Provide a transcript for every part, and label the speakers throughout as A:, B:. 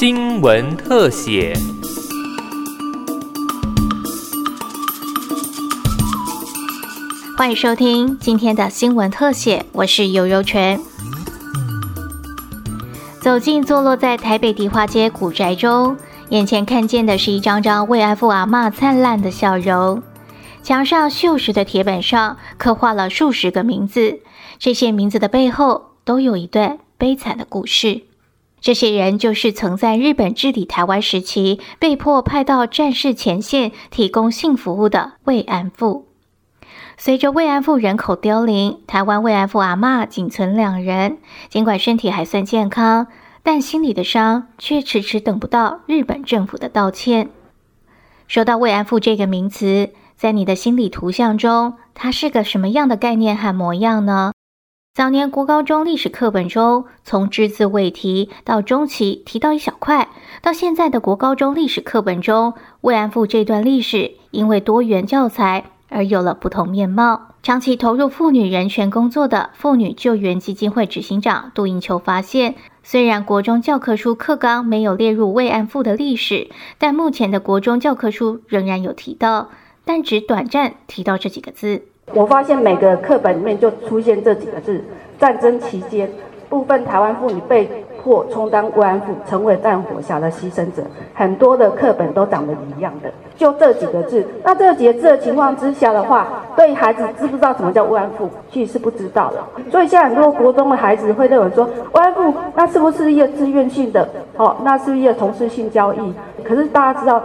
A: 新闻特写。
B: 欢迎收听今天的新闻特写，我是尤柔泉。走进坐落在台北迪化街古宅中，眼前看见的是一张张慰安妇阿嬷灿烂的笑容。墙上锈蚀的铁板上刻画了数十个名字，这些名字的背后都有一段悲惨的故事。这些人就是曾在日本治理台湾时期被迫派到战事前线提供性服务的慰安妇。随着慰安妇人口凋零，台湾慰安妇阿嬷仅存两人。尽管身体还算健康，但心里的伤却迟迟等不到日本政府的道歉。说到慰安妇这个名词，在你的心理图像中，它是个什么样的概念和模样呢？早年国高中历史课本中，从只字未提到中期提到一小块，到现在的国高中历史课本中，慰安妇这段历史因为多元教材。而有了不同面貌。长期投入妇女人权工作的妇女救援基金会执行长杜英秋发现，虽然国中教科书课纲没有列入慰安妇的历史，但目前的国中教科书仍然有提到，但只短暂提到这几个字。
C: 我发现每个课本里面就出现这几个字：战争期间，部分台湾妇女被。迫充当慰安妇，成为战火下的牺牲者，很多的课本都长得一样的，就这几个字。那这几个字的情况之下的话，对孩子知不知道什么叫慰安妇，其实是不知道的。所以现在很多国中的孩子会认为说，慰安妇那是不是一个自愿性的？哦，那是不是一个从事性交易。可是大家知道，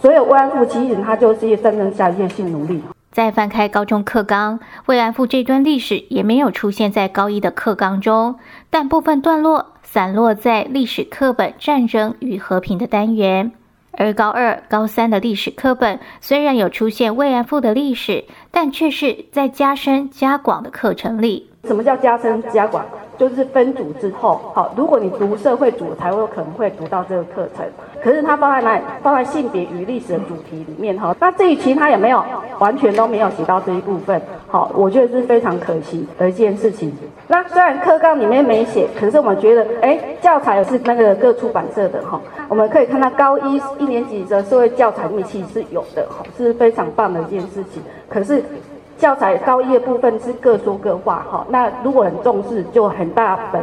C: 所有慰安妇其实它就是一个战争下一性奴隶。
B: 再翻开高中课纲，慰安妇这段历史也没有出现在高一的课纲中，但部分段落。散落在历史课本“战争与和平”的单元，而高二、高三的历史课本虽然有出现慰安妇的历史，但却是在加深加广的课程里。
C: 什么叫加深加广？就是分组之后，好，如果你读社会组，才会有可能会读到这个课程。可是它放在哪里？放在性别与历史的主题里面哈。那这一期它也没有完全都没有写到这一部分，好，我觉得是非常可惜的一件事情。那虽然课纲里面没写，可是我们觉得，哎，教材是那个各出版社的哈，我们可以看到高一一年级的社会教材里面其实是有的哈，是非常棒的一件事情。可是。教材高一的部分是各说各话，哈，那如果很重视，就很大本。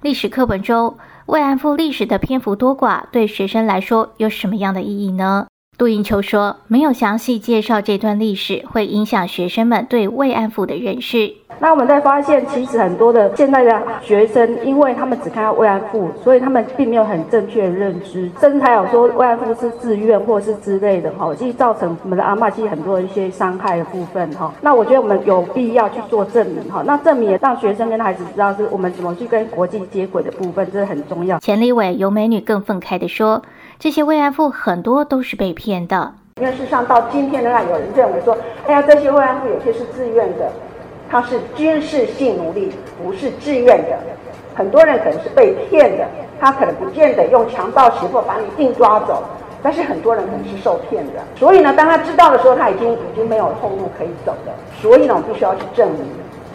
B: 历史课本中慰安妇历史的篇幅多寡，对学生来说有什么样的意义呢？杜英秋说，没有详细介绍这段历史，会影响学生们对慰安妇的认识。
C: 那我们在发现，其实很多的现在的学生，因为他们只看到慰安妇，所以他们并没有很正确的认知，甚至还有说慰安妇是自愿或是之类的哈，其实造成我们的阿妈其实很多一些伤害的部分哈。那我觉得我们有必要去做证明哈，那证明也让学生跟孩子知道是我们怎么去跟国际接轨的部分，这是很重要。
B: 钱立伟有美女更愤慨的说，这些慰安妇很多都是被骗的，
C: 因为事实上到今天仍然有人认为说，哎呀，这些慰安妇有些是自愿的。他是军事性奴隶，不是自愿的。很多人可能是被骗的，他可能不见得用强盗胁迫把你硬抓走，但是很多人可能是受骗的。所以呢，当他知道的时候，他已经已经没有后路可以走了。所以呢，我们必须要去证明，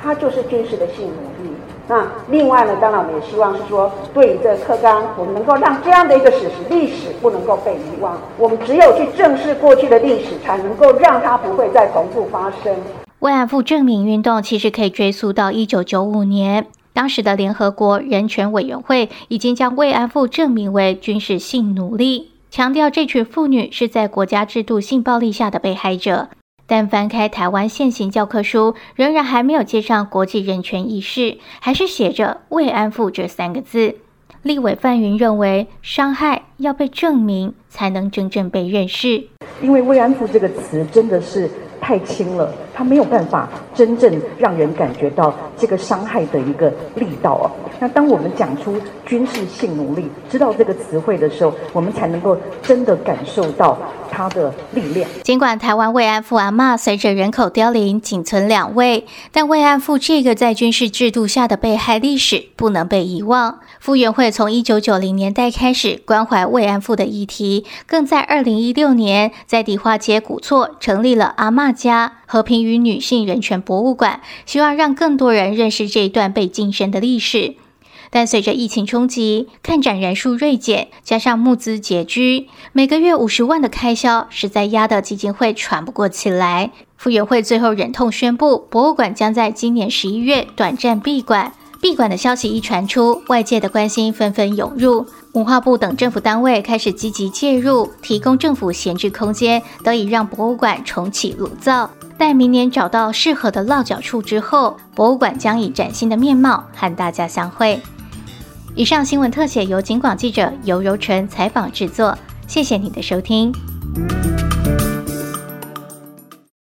C: 他就是军事的性奴隶。那另外呢，当然我们也希望是说，对于这个课纲，我们能够让这样的一个史实历史不能够被遗忘。我们只有去正视过去的历史，才能够让它不会再重复发生。
B: 慰安妇证明运动其实可以追溯到一九九五年，当时的联合国人权委员会已经将慰安妇证明为军事性奴隶，强调这群妇女是在国家制度性暴力下的被害者。但翻开台湾现行教科书，仍然还没有接上国际人权意识，还是写着“慰安妇”这三个字。立委范云认为，伤害要被证明，才能真正被认识。
D: 因为“慰安妇”这个词真的是。太轻了，它没有办法真正让人感觉到这个伤害的一个力道啊。那当我们讲出军事性奴隶，知道这个词汇的时候，我们才能够真的感受到它的力量。
B: 尽管台湾慰安妇阿嬷随着人口凋零仅存两位，但慰安妇这个在军事制度下的被害历史不能被遗忘。傅园会从一九九零年代开始关怀慰安妇的议题，更在二零一六年在迪化街古厝成立了阿嬷家和平与女性人权博物馆，希望让更多人认识这一段被晋升的历史。但随着疫情冲击，看展人数锐减，加上募资拮据，每个月五十万的开销实在压得基金会喘不过气来。傅园慧最后忍痛宣布，博物馆将在今年十一月短暂闭馆。闭馆的消息一传出，外界的关心纷纷涌入。文化部等政府单位开始积极介入，提供政府闲置空间，得以让博物馆重启炉灶。待明年找到适合的落脚处之后，博物馆将以崭新的面貌和大家相会。以上新闻特写由警广记者尤柔纯采访制作，谢谢你的收听。